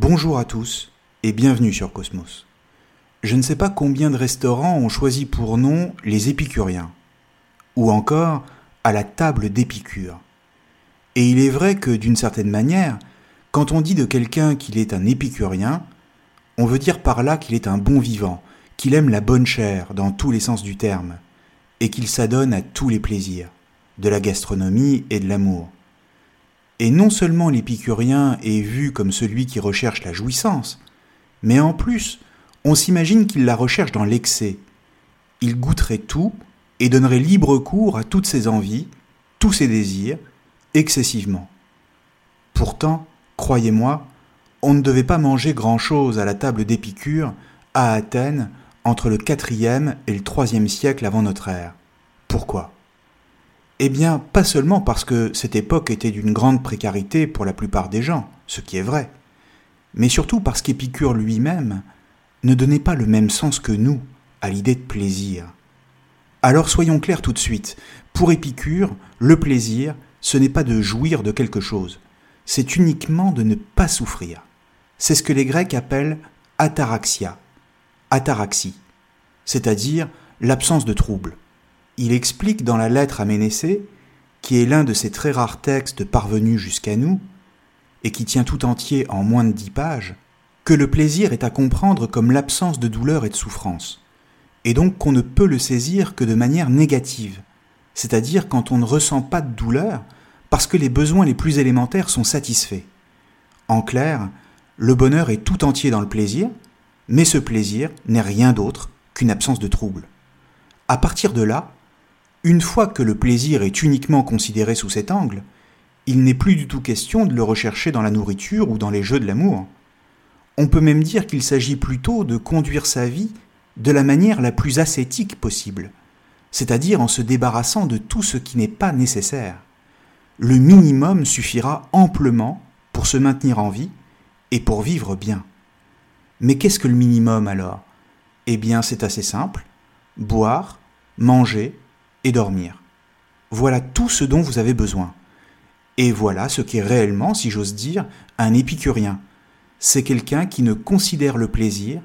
Bonjour à tous et bienvenue sur Cosmos. Je ne sais pas combien de restaurants ont choisi pour nom les épicuriens, ou encore à la table d'Épicure. Et il est vrai que d'une certaine manière, quand on dit de quelqu'un qu'il est un épicurien, on veut dire par là qu'il est un bon vivant, qu'il aime la bonne chair dans tous les sens du terme, et qu'il s'adonne à tous les plaisirs, de la gastronomie et de l'amour. Et non seulement l'épicurien est vu comme celui qui recherche la jouissance, mais en plus, on s'imagine qu'il la recherche dans l'excès. Il goûterait tout et donnerait libre cours à toutes ses envies, tous ses désirs, excessivement. Pourtant, croyez-moi, on ne devait pas manger grand-chose à la table d'Épicure à Athènes entre le IVe et le IIIe siècle avant notre ère. Pourquoi? Eh bien, pas seulement parce que cette époque était d'une grande précarité pour la plupart des gens, ce qui est vrai, mais surtout parce qu'Épicure lui-même ne donnait pas le même sens que nous à l'idée de plaisir. Alors soyons clairs tout de suite, pour Épicure, le plaisir, ce n'est pas de jouir de quelque chose, c'est uniquement de ne pas souffrir. C'est ce que les Grecs appellent ataraxia, ataraxie, c'est-à-dire l'absence de trouble il explique dans la lettre à Ménécée, qui est l'un de ces très rares textes parvenus jusqu'à nous, et qui tient tout entier en moins de dix pages, que le plaisir est à comprendre comme l'absence de douleur et de souffrance, et donc qu'on ne peut le saisir que de manière négative, c'est-à-dire quand on ne ressent pas de douleur parce que les besoins les plus élémentaires sont satisfaits. En clair, le bonheur est tout entier dans le plaisir, mais ce plaisir n'est rien d'autre qu'une absence de trouble. À partir de là, une fois que le plaisir est uniquement considéré sous cet angle, il n'est plus du tout question de le rechercher dans la nourriture ou dans les jeux de l'amour. On peut même dire qu'il s'agit plutôt de conduire sa vie de la manière la plus ascétique possible, c'est-à-dire en se débarrassant de tout ce qui n'est pas nécessaire. Le minimum suffira amplement pour se maintenir en vie et pour vivre bien. Mais qu'est-ce que le minimum alors? Eh bien c'est assez simple, boire, manger, et dormir. Voilà tout ce dont vous avez besoin. Et voilà ce qu'est réellement, si j'ose dire, un épicurien. C'est quelqu'un qui ne considère le plaisir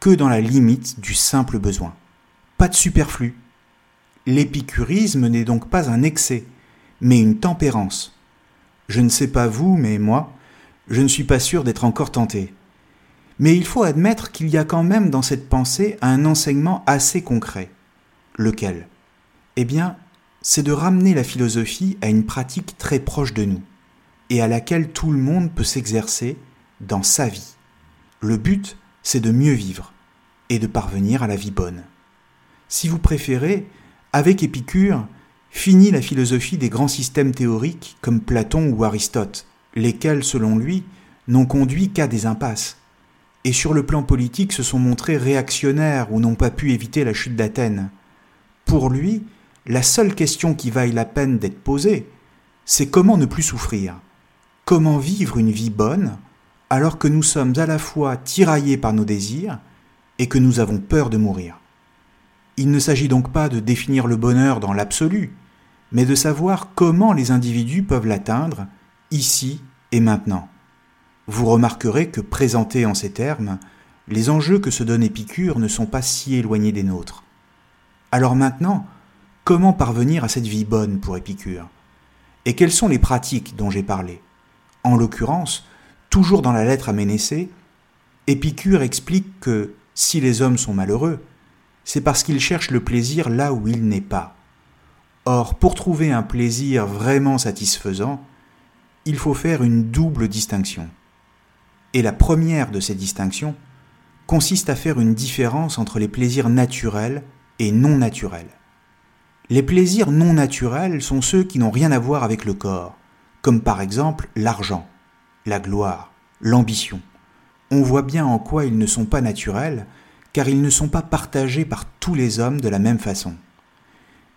que dans la limite du simple besoin. Pas de superflu. L'épicurisme n'est donc pas un excès, mais une tempérance. Je ne sais pas vous, mais moi, je ne suis pas sûr d'être encore tenté. Mais il faut admettre qu'il y a quand même dans cette pensée un enseignement assez concret. Lequel? Eh bien, c'est de ramener la philosophie à une pratique très proche de nous, et à laquelle tout le monde peut s'exercer dans sa vie. Le but, c'est de mieux vivre, et de parvenir à la vie bonne. Si vous préférez, avec Épicure, finit la philosophie des grands systèmes théoriques comme Platon ou Aristote, lesquels, selon lui, n'ont conduit qu'à des impasses, et sur le plan politique se sont montrés réactionnaires ou n'ont pas pu éviter la chute d'Athènes. Pour lui, la seule question qui vaille la peine d'être posée, c'est comment ne plus souffrir, comment vivre une vie bonne alors que nous sommes à la fois tiraillés par nos désirs et que nous avons peur de mourir? Il ne s'agit donc pas de définir le bonheur dans l'absolu, mais de savoir comment les individus peuvent l'atteindre ici et maintenant. Vous remarquerez que présentés en ces termes, les enjeux que se donne Épicure ne sont pas si éloignés des nôtres. Alors maintenant, Comment parvenir à cette vie bonne pour Épicure? Et quelles sont les pratiques dont j'ai parlé? En l'occurrence, toujours dans la lettre à Ménécée, Épicure explique que si les hommes sont malheureux, c'est parce qu'ils cherchent le plaisir là où il n'est pas. Or, pour trouver un plaisir vraiment satisfaisant, il faut faire une double distinction. Et la première de ces distinctions consiste à faire une différence entre les plaisirs naturels et non naturels. Les plaisirs non naturels sont ceux qui n'ont rien à voir avec le corps, comme par exemple l'argent, la gloire, l'ambition. On voit bien en quoi ils ne sont pas naturels, car ils ne sont pas partagés par tous les hommes de la même façon.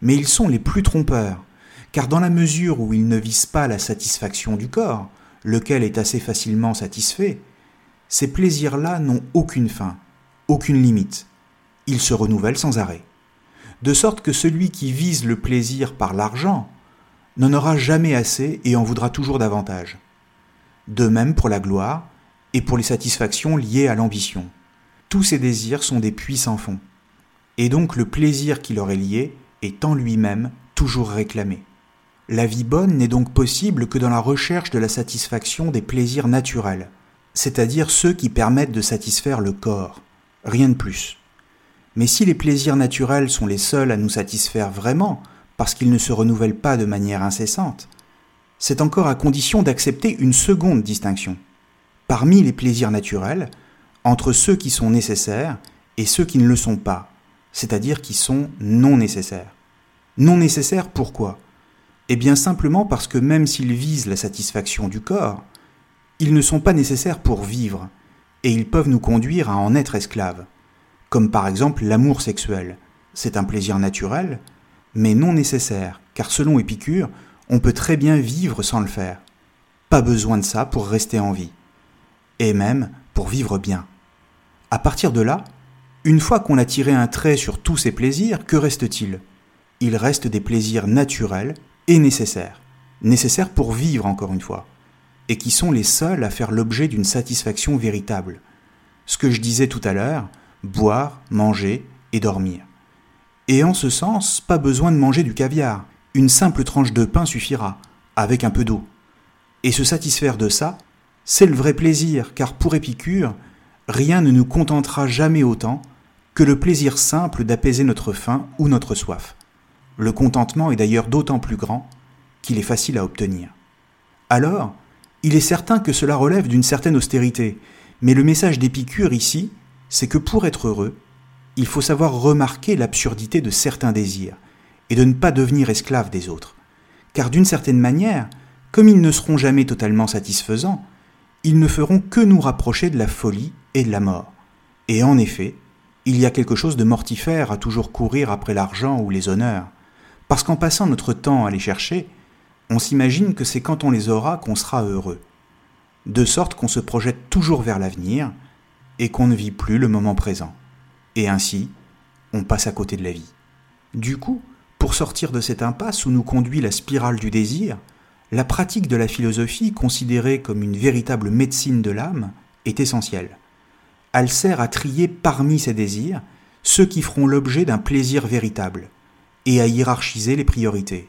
Mais ils sont les plus trompeurs, car dans la mesure où ils ne visent pas la satisfaction du corps, lequel est assez facilement satisfait, ces plaisirs-là n'ont aucune fin, aucune limite. Ils se renouvellent sans arrêt. De sorte que celui qui vise le plaisir par l'argent n'en aura jamais assez et en voudra toujours davantage. De même pour la gloire et pour les satisfactions liées à l'ambition. Tous ces désirs sont des puits sans fond. Et donc le plaisir qui leur est lié est en lui-même toujours réclamé. La vie bonne n'est donc possible que dans la recherche de la satisfaction des plaisirs naturels, c'est-à-dire ceux qui permettent de satisfaire le corps, rien de plus. Mais si les plaisirs naturels sont les seuls à nous satisfaire vraiment, parce qu'ils ne se renouvellent pas de manière incessante, c'est encore à condition d'accepter une seconde distinction. Parmi les plaisirs naturels, entre ceux qui sont nécessaires et ceux qui ne le sont pas, c'est-à-dire qui sont non nécessaires. Non nécessaires pourquoi? Eh bien simplement parce que même s'ils visent la satisfaction du corps, ils ne sont pas nécessaires pour vivre, et ils peuvent nous conduire à en être esclaves, comme par exemple l'amour sexuel. C'est un plaisir naturel, mais non nécessaire, car selon Épicure, on peut très bien vivre sans le faire. Pas besoin de ça pour rester en vie, et même pour vivre bien. À partir de là, une fois qu'on a tiré un trait sur tous ces plaisirs, que reste-t-il? Il reste des plaisirs naturels et nécessaires, nécessaires pour vivre encore une fois et qui sont les seuls à faire l'objet d'une satisfaction véritable. Ce que je disais tout à l'heure, boire, manger et dormir. Et en ce sens, pas besoin de manger du caviar, une simple tranche de pain suffira, avec un peu d'eau. Et se satisfaire de ça, c'est le vrai plaisir, car pour Épicure, rien ne nous contentera jamais autant que le plaisir simple d'apaiser notre faim ou notre soif. Le contentement est d'ailleurs d'autant plus grand qu'il est facile à obtenir. Alors, il est certain que cela relève d'une certaine austérité, mais le message d'Épicure ici, c'est que pour être heureux, il faut savoir remarquer l'absurdité de certains désirs, et de ne pas devenir esclave des autres. Car d'une certaine manière, comme ils ne seront jamais totalement satisfaisants, ils ne feront que nous rapprocher de la folie et de la mort. Et en effet, il y a quelque chose de mortifère à toujours courir après l'argent ou les honneurs, parce qu'en passant notre temps à les chercher, on s'imagine que c'est quand on les aura qu'on sera heureux, de sorte qu'on se projette toujours vers l'avenir et qu'on ne vit plus le moment présent. Et ainsi, on passe à côté de la vie. Du coup, pour sortir de cette impasse où nous conduit la spirale du désir, la pratique de la philosophie, considérée comme une véritable médecine de l'âme, est essentielle. Elle sert à trier parmi ces désirs ceux qui feront l'objet d'un plaisir véritable, et à hiérarchiser les priorités.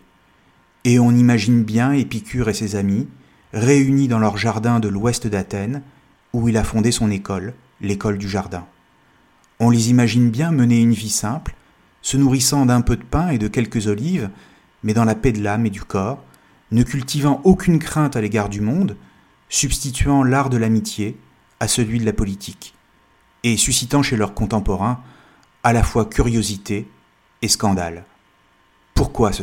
Et on imagine bien Épicure et ses amis, réunis dans leur jardin de l'ouest d'Athènes, où il a fondé son école, l'école du jardin. On les imagine bien mener une vie simple, se nourrissant d'un peu de pain et de quelques olives, mais dans la paix de l'âme et du corps, ne cultivant aucune crainte à l'égard du monde, substituant l'art de l'amitié à celui de la politique, et suscitant chez leurs contemporains à la fois curiosité et scandale. Pourquoi ce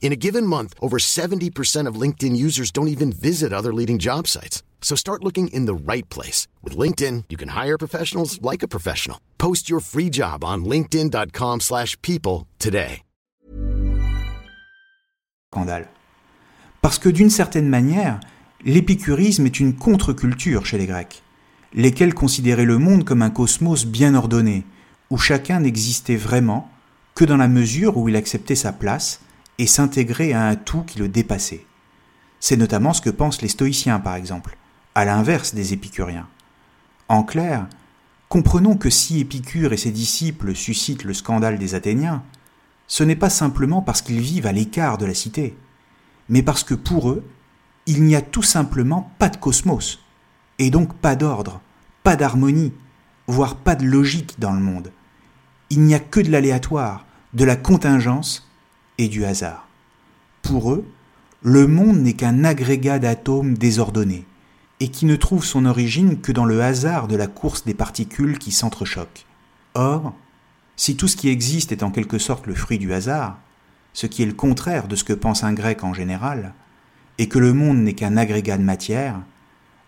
In a given month, over 70% of LinkedIn users don't even visit other leading job sites. So start looking in the right place. With LinkedIn, you can hire professionals like a professional. Post your free job on linkedin.com slash people today. Scandale. Parce que d'une certaine manière, l'épicurisme est une contre-culture chez les Grecs, lesquels considéraient le monde comme un cosmos bien ordonné, où chacun n'existait vraiment que dans la mesure où il acceptait sa place et s'intégrait à un tout qui le dépassait. C'est notamment ce que pensent les stoïciens, par exemple, à l'inverse des épicuriens. En clair, comprenons que si Épicure et ses disciples suscitent le scandale des Athéniens, ce n'est pas simplement parce qu'ils vivent à l'écart de la cité, mais parce que pour eux, il n'y a tout simplement pas de cosmos, et donc pas d'ordre, pas d'harmonie, voire pas de logique dans le monde. Il n'y a que de l'aléatoire, de la contingence du hasard. Pour eux, le monde n'est qu'un agrégat d'atomes désordonnés, et qui ne trouve son origine que dans le hasard de la course des particules qui s'entrechoquent. Or, si tout ce qui existe est en quelque sorte le fruit du hasard, ce qui est le contraire de ce que pense un grec en général, et que le monde n'est qu'un agrégat de matière,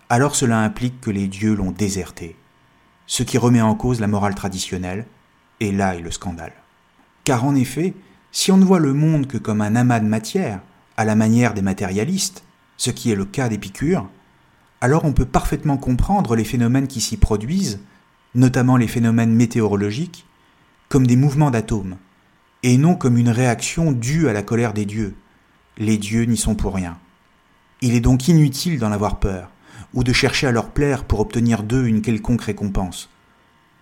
alors cela implique que les dieux l'ont déserté, ce qui remet en cause la morale traditionnelle, et là est le scandale. Car en effet, si on ne voit le monde que comme un amas de matière, à la manière des matérialistes, ce qui est le cas d'Épicure, alors on peut parfaitement comprendre les phénomènes qui s'y produisent, notamment les phénomènes météorologiques, comme des mouvements d'atomes, et non comme une réaction due à la colère des dieux. Les dieux n'y sont pour rien. Il est donc inutile d'en avoir peur, ou de chercher à leur plaire pour obtenir d'eux une quelconque récompense.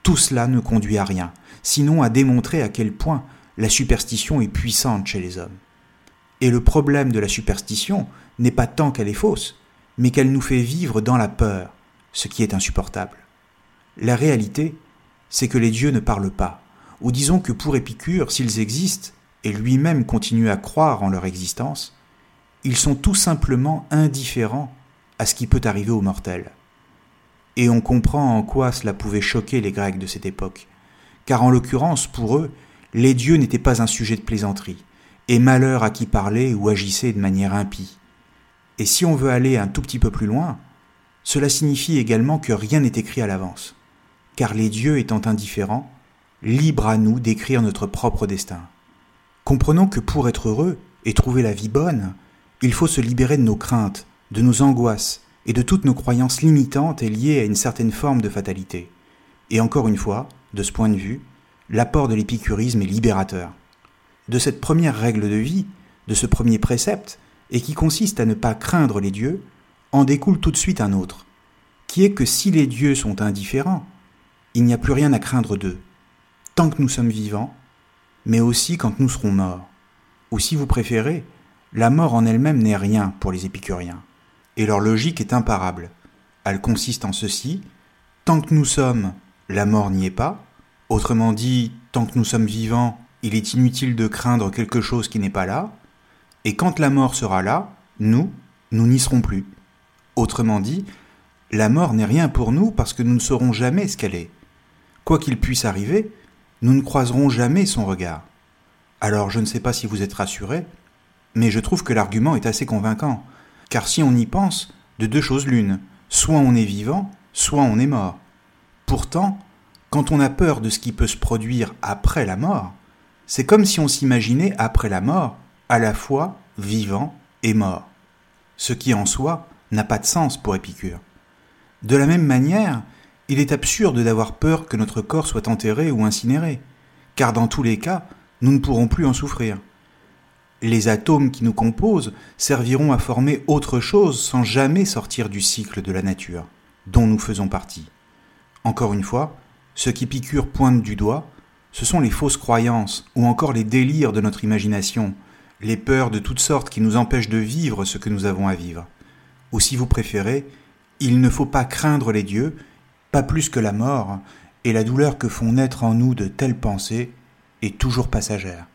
Tout cela ne conduit à rien, sinon à démontrer à quel point la superstition est puissante chez les hommes. Et le problème de la superstition n'est pas tant qu'elle est fausse, mais qu'elle nous fait vivre dans la peur, ce qui est insupportable. La réalité, c'est que les dieux ne parlent pas, ou disons que pour Épicure, s'ils existent, et lui-même continue à croire en leur existence, ils sont tout simplement indifférents à ce qui peut arriver aux mortels. Et on comprend en quoi cela pouvait choquer les Grecs de cette époque, car en l'occurrence, pour eux, les dieux n'étaient pas un sujet de plaisanterie, et malheur à qui parlait ou agissait de manière impie. Et si on veut aller un tout petit peu plus loin, cela signifie également que rien n'est écrit à l'avance, car les dieux étant indifférents, libre à nous d'écrire notre propre destin. Comprenons que pour être heureux et trouver la vie bonne, il faut se libérer de nos craintes, de nos angoisses et de toutes nos croyances limitantes et liées à une certaine forme de fatalité. Et encore une fois, de ce point de vue, l'apport de l'épicurisme est libérateur. De cette première règle de vie, de ce premier précepte, et qui consiste à ne pas craindre les dieux, en découle tout de suite un autre, qui est que si les dieux sont indifférents, il n'y a plus rien à craindre d'eux tant que nous sommes vivants, mais aussi quand nous serons morts. Ou si vous préférez, la mort en elle-même n'est rien pour les épicuriens. Et leur logique est imparable. Elle consiste en ceci, tant que nous sommes, la mort n'y est pas. Autrement dit, tant que nous sommes vivants, il est inutile de craindre quelque chose qui n'est pas là. Et quand la mort sera là, nous, nous n'y serons plus. Autrement dit, la mort n'est rien pour nous parce que nous ne saurons jamais ce qu'elle est. Quoi qu'il puisse arriver, nous ne croiserons jamais son regard. Alors je ne sais pas si vous êtes rassurés, mais je trouve que l'argument est assez convaincant, car si on y pense, de deux choses l'une, soit on est vivant, soit on est mort. Pourtant, quand on a peur de ce qui peut se produire après la mort, c'est comme si on s'imaginait après la mort à la fois vivant et mort, ce qui en soi n'a pas de sens pour Épicure. De la même manière, il est absurde d'avoir peur que notre corps soit enterré ou incinéré, car dans tous les cas, nous ne pourrons plus en souffrir. Les atomes qui nous composent serviront à former autre chose sans jamais sortir du cycle de la nature, dont nous faisons partie. Encore une fois, ce qu'Épicure pointe du doigt, ce sont les fausses croyances ou encore les délires de notre imagination, les peurs de toutes sortes qui nous empêchent de vivre ce que nous avons à vivre. Ou si vous préférez, il ne faut pas craindre les dieux, pas plus que la mort, et la douleur que font naître en nous de telles pensées est toujours passagère.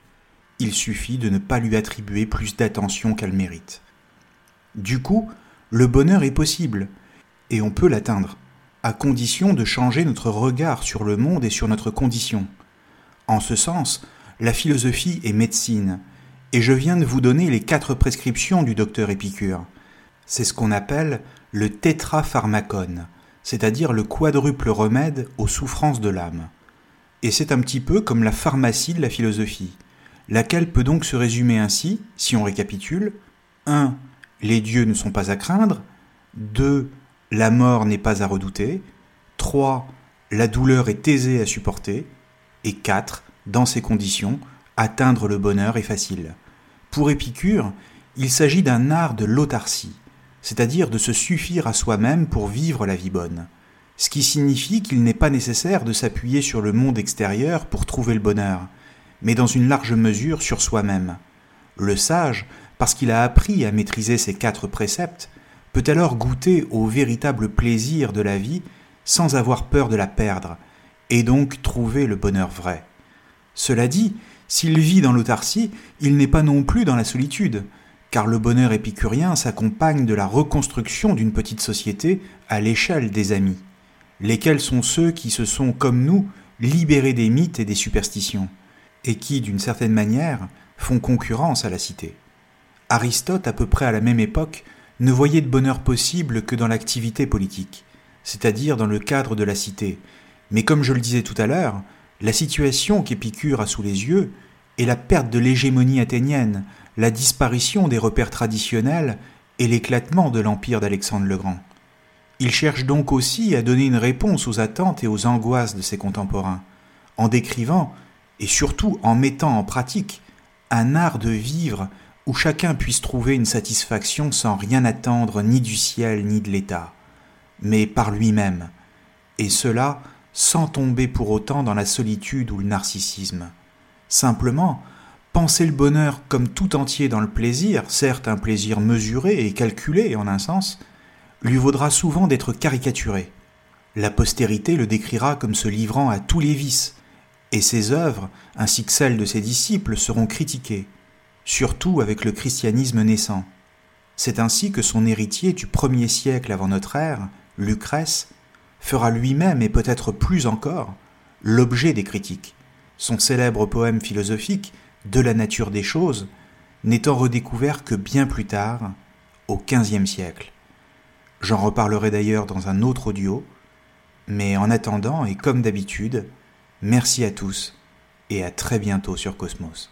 Il suffit de ne pas lui attribuer plus d'attention qu'elle mérite. Du coup, le bonheur est possible, et on peut l'atteindre, à condition de changer notre regard sur le monde et sur notre condition. En ce sens, la philosophie est médecine, et je viens de vous donner les quatre prescriptions du docteur Épicure. C'est ce qu'on appelle le tétrapharmacone, c'est-à-dire le quadruple remède aux souffrances de l'âme. Et c'est un petit peu comme la pharmacie de la philosophie, laquelle peut donc se résumer ainsi, si on récapitule 1. Les dieux ne sont pas à craindre. 2. La mort n'est pas à redouter. 3. La douleur est aisée à supporter. Et 4. Dans ces conditions, atteindre le bonheur est facile. Pour Épicure, il s'agit d'un art de l'autarcie, c'est-à-dire de se suffire à soi-même pour vivre la vie bonne, ce qui signifie qu'il n'est pas nécessaire de s'appuyer sur le monde extérieur pour trouver le bonheur, mais dans une large mesure sur soi-même. Le sage, parce qu'il a appris à maîtriser ces quatre préceptes, peut alors goûter au véritable plaisir de la vie sans avoir peur de la perdre, et donc trouver le bonheur vrai. Cela dit, s'il vit dans l'autarcie, il n'est pas non plus dans la solitude, car le bonheur épicurien s'accompagne de la reconstruction d'une petite société à l'échelle des amis, lesquels sont ceux qui se sont, comme nous, libérés des mythes et des superstitions, et qui, d'une certaine manière, font concurrence à la cité. Aristote, à peu près à la même époque, ne voyait de bonheur possible que dans l'activité politique, c'est-à-dire dans le cadre de la cité. Mais comme je le disais tout à l'heure, la situation qu'Épicure a sous les yeux est la perte de l'hégémonie athénienne, la disparition des repères traditionnels et l'éclatement de l'empire d'Alexandre le Grand. Il cherche donc aussi à donner une réponse aux attentes et aux angoisses de ses contemporains, en décrivant, et surtout en mettant en pratique, un art de vivre où chacun puisse trouver une satisfaction sans rien attendre ni du ciel ni de l'État, mais par lui-même, et cela sans tomber pour autant dans la solitude ou le narcissisme. Simplement, Penser le bonheur comme tout entier dans le plaisir, certes un plaisir mesuré et calculé en un sens, lui vaudra souvent d'être caricaturé. La postérité le décrira comme se livrant à tous les vices, et ses œuvres, ainsi que celles de ses disciples, seront critiquées, surtout avec le christianisme naissant. C'est ainsi que son héritier du premier siècle avant notre ère, Lucrèce, fera lui-même et peut-être plus encore l'objet des critiques. Son célèbre poème philosophique de la nature des choses, n'étant redécouvert que bien plus tard, au XVe siècle. J'en reparlerai d'ailleurs dans un autre audio, mais en attendant, et comme d'habitude, merci à tous et à très bientôt sur Cosmos.